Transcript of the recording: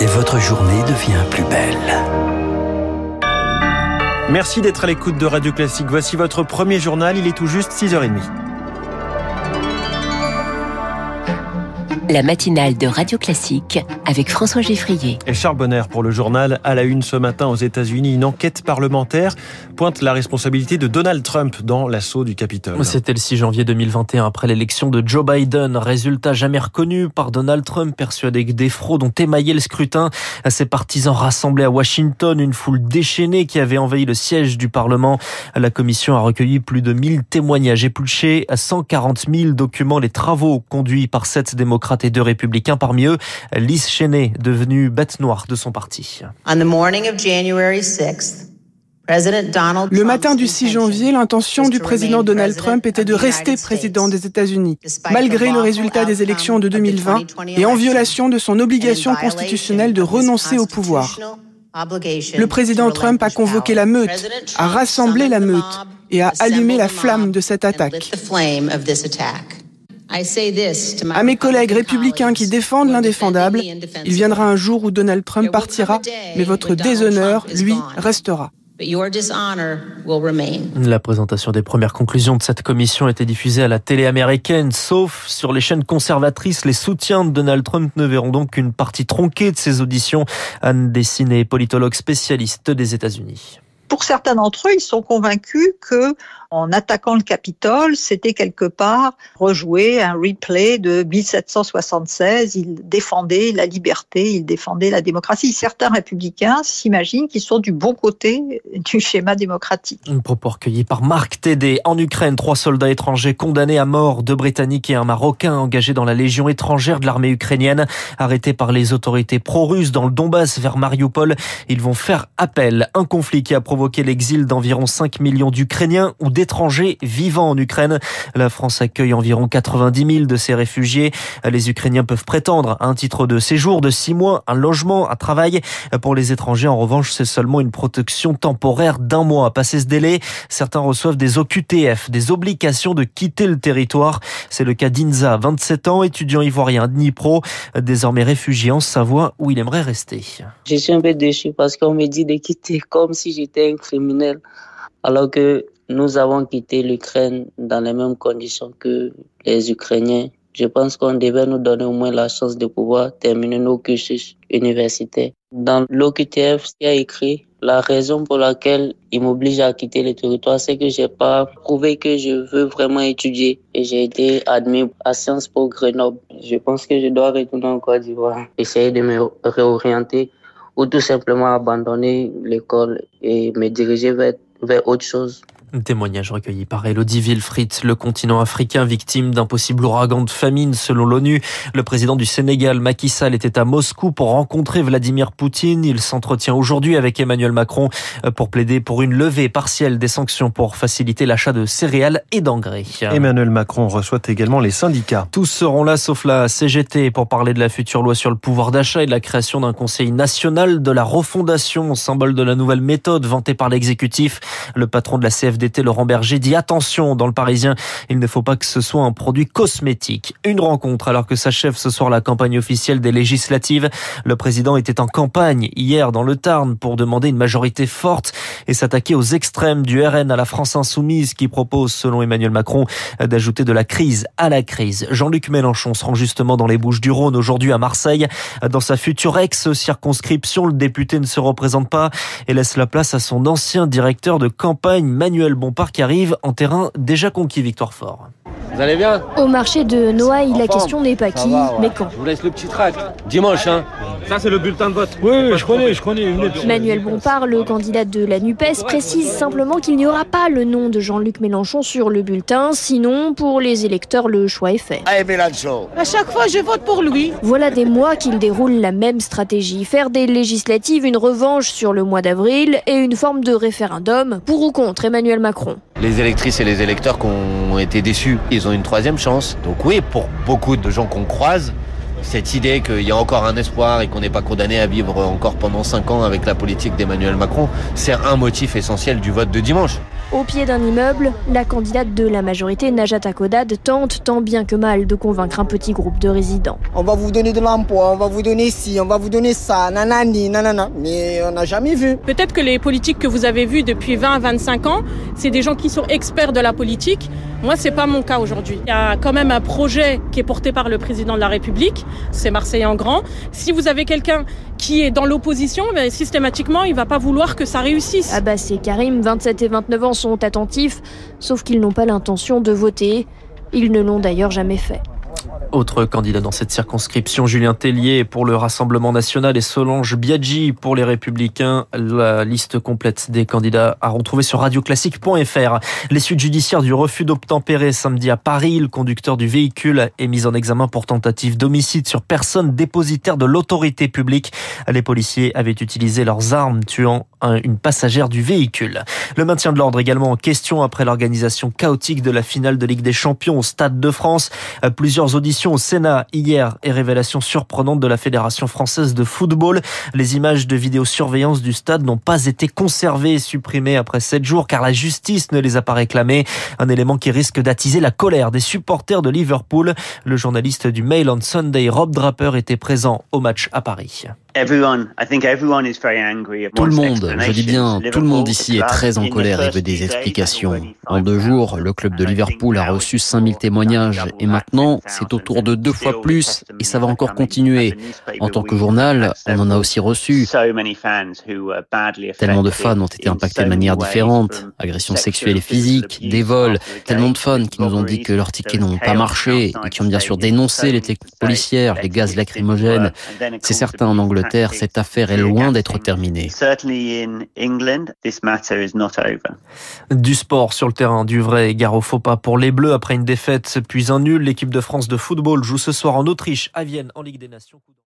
Et votre journée devient plus belle. Merci d'être à l'écoute de Radio Classique. Voici votre premier journal, il est tout juste 6h30. La matinale de Radio Classique avec François Geffrier. Et Charles Bonner pour le journal. À la une ce matin aux États-Unis, une enquête parlementaire pointe la responsabilité de Donald Trump dans l'assaut du Capitole. C'était le 6 janvier 2021 après l'élection de Joe Biden. Résultat jamais reconnu par Donald Trump, persuadé que des fraudes ont émaillé le scrutin. À ses partisans rassemblés à Washington, une foule déchaînée qui avait envahi le siège du Parlement. La commission a recueilli plus de 1000 témoignages épluchés, 140 000 documents, les travaux conduits par sept démocrates et deux républicains, parmi eux Liz Cheney, devenue bête noire de son parti. Le matin du 6 janvier, l'intention du président Donald Trump était de rester président des États-Unis, malgré le résultat des élections de 2020 et en violation de son obligation constitutionnelle de renoncer au pouvoir. Le président Trump a convoqué la meute, a rassemblé la meute et a allumé la flamme de cette attaque. À mes collègues républicains qui défendent l'indéfendable, il viendra un jour où Donald Trump partira, mais votre déshonneur, lui, restera. La présentation des premières conclusions de cette commission a été diffusée à la télé américaine, sauf sur les chaînes conservatrices. Les soutiens de Donald Trump ne verront donc qu'une partie tronquée de ces auditions. Anne Dessiné, politologue spécialiste des États-Unis. Pour certains d'entre eux, ils sont convaincus que en attaquant le Capitole, c'était quelque part rejouer un replay de 1776. Il défendait la liberté, il défendait la démocratie. Certains républicains s'imaginent qu'ils sont du bon côté du schéma démocratique. Un propos recueilli par Marc Tédé. En Ukraine, trois soldats étrangers condamnés à mort, deux Britanniques et un Marocain engagés dans la Légion étrangère de l'armée ukrainienne, arrêtés par les autorités pro-russes dans le Donbass vers Mariupol. Ils vont faire appel. Un conflit qui a provoqué l'exil d'environ 5 millions d'Ukrainiens ou d'étrangers vivant en Ukraine. La France accueille environ 90 000 de ces réfugiés. Les Ukrainiens peuvent prétendre à un titre de séjour de 6 mois, un logement, un travail. Pour les étrangers, en revanche, c'est seulement une protection temporaire d'un mois. Passé ce délai, certains reçoivent des OQTF, des obligations de quitter le territoire. C'est le cas d'Inza, 27 ans, étudiant ivoirien de Dnipro, désormais réfugié en Savoie où il aimerait rester. Je suis un peu déçu parce qu'on me dit de quitter comme si j'étais criminel alors que nous avons quitté l'Ukraine dans les mêmes conditions que les Ukrainiens. Je pense qu'on devait nous donner au moins la chance de pouvoir terminer nos cursus universitaires. Dans l'OQTF, il y a écrit la raison pour laquelle il m'oblige à quitter le territoire, c'est que j'ai pas prouvé que je veux vraiment étudier et j'ai été admis à Sciences Po Grenoble. Je pense que je dois retourner en Côte d'Ivoire, essayer de me réorienter ou tout simplement abandonner l'école et me diriger vers, vers autre chose. Un témoignage recueilli par Elodie Wilfried, le continent africain victime d'un possible ouragan de famine selon l'ONU. Le président du Sénégal, Macky Sall, était à Moscou pour rencontrer Vladimir Poutine. Il s'entretient aujourd'hui avec Emmanuel Macron pour plaider pour une levée partielle des sanctions pour faciliter l'achat de céréales et d'engrais. Emmanuel Macron reçoit également les syndicats. Tous seront là sauf la CGT pour parler de la future loi sur le pouvoir d'achat et de la création d'un conseil national de la refondation, symbole de la nouvelle méthode vantée par l'exécutif. Le patron de la CFD CFDT Laurent Berger dit attention dans le Parisien, il ne faut pas que ce soit un produit cosmétique. Une rencontre alors que s'achève ce soir la campagne officielle des législatives. Le président était en campagne hier dans le Tarn pour demander une majorité forte et s'attaquer aux extrêmes du RN à la France insoumise qui propose, selon Emmanuel Macron, d'ajouter de la crise à la crise. Jean-Luc Mélenchon se rend justement dans les Bouches du Rhône aujourd'hui à Marseille. Dans sa future ex-circonscription, le député ne se représente pas et laisse la place à son ancien directeur de campagne, Manuel Bompard qui arrive en terrain déjà conquis, Victoire Fort. Vous allez bien Au marché de Noailles, la question n'est pas qui, mais quand. Je vous laisse le petit tract. Dimanche, hein Ça, c'est le bulletin de vote. Oui, je connais, je connais. Manuel Bompard, le candidat de la NUPES, précise simplement qu'il n'y aura pas le nom de Jean-Luc Mélenchon sur le bulletin, sinon, pour les électeurs, le choix est fait. Allez, Mélenchon À chaque fois, je vote pour lui. Voilà des mois qu'il déroule la même stratégie. Faire des législatives une revanche sur le mois d'avril et une forme de référendum pour ou contre Emmanuel Macron. Les électrices et les électeurs qui ont été déçus, ils ont une troisième chance. Donc oui, pour beaucoup de gens qu'on croise, cette idée qu'il y a encore un espoir et qu'on n'est pas condamné à vivre encore pendant cinq ans avec la politique d'Emmanuel Macron, c'est un motif essentiel du vote de dimanche. Au pied d'un immeuble, la candidate de la majorité, Najat Kodad, tente tant bien que mal de convaincre un petit groupe de résidents. On va vous donner de l'emploi, on va vous donner ci, on va vous donner ça, nanani, nanana. Mais on n'a jamais vu. Peut-être que les politiques que vous avez vues depuis 20 à 25 ans, c'est des gens qui sont experts de la politique. Moi, c'est pas mon cas aujourd'hui. Il y a quand même un projet qui est porté par le président de la République. C'est Marseille en grand. Si vous avez quelqu'un qui est dans l'opposition, ben, systématiquement, il va pas vouloir que ça réussisse. Abbas et Karim, 27 et 29 ans, sont attentifs, sauf qu'ils n'ont pas l'intention de voter. Ils ne l'ont d'ailleurs jamais fait. Autre candidat dans cette circonscription, Julien Tellier pour le Rassemblement national et Solange Biaggi pour les Républicains. La liste complète des candidats à retrouver sur radioclassique.fr. Les suites judiciaires du refus d'obtempérer samedi à Paris, le conducteur du véhicule est mis en examen pour tentative d'homicide sur personne dépositaire de l'autorité publique. Les policiers avaient utilisé leurs armes tuant une passagère du véhicule. Le maintien de l'ordre également en question après l'organisation chaotique de la finale de Ligue des Champions au Stade de France. Plusieurs auditions au Sénat hier et révélation surprenante de la Fédération française de football. Les images de vidéosurveillance du stade n'ont pas été conservées et supprimées après sept jours car la justice ne les a pas réclamées. Un élément qui risque d'attiser la colère des supporters de Liverpool. Le journaliste du Mail on Sunday, Rob Draper, était présent au match à Paris. Tout le monde, je dis bien, tout le monde ici est très en colère et veut des explications. En deux jours, le club de Liverpool a reçu 5000 témoignages et maintenant, c'est autour de deux fois plus et ça va encore continuer. En tant que journal, on en a aussi reçu. Tellement de fans ont été impactés de manière différente. Agressions sexuelles et physiques, des vols, tellement de fans qui nous ont dit que leurs tickets n'ont pas marché et qui ont bien sûr dénoncé les techniques policières, les gaz lacrymogènes. C'est certain en Angleterre cette affaire est loin d'être terminée. Du sport sur le terrain, du vrai gare au faux pas pour les Bleus après une défaite puis un nul. L'équipe de France de football joue ce soir en Autriche à Vienne en Ligue des Nations.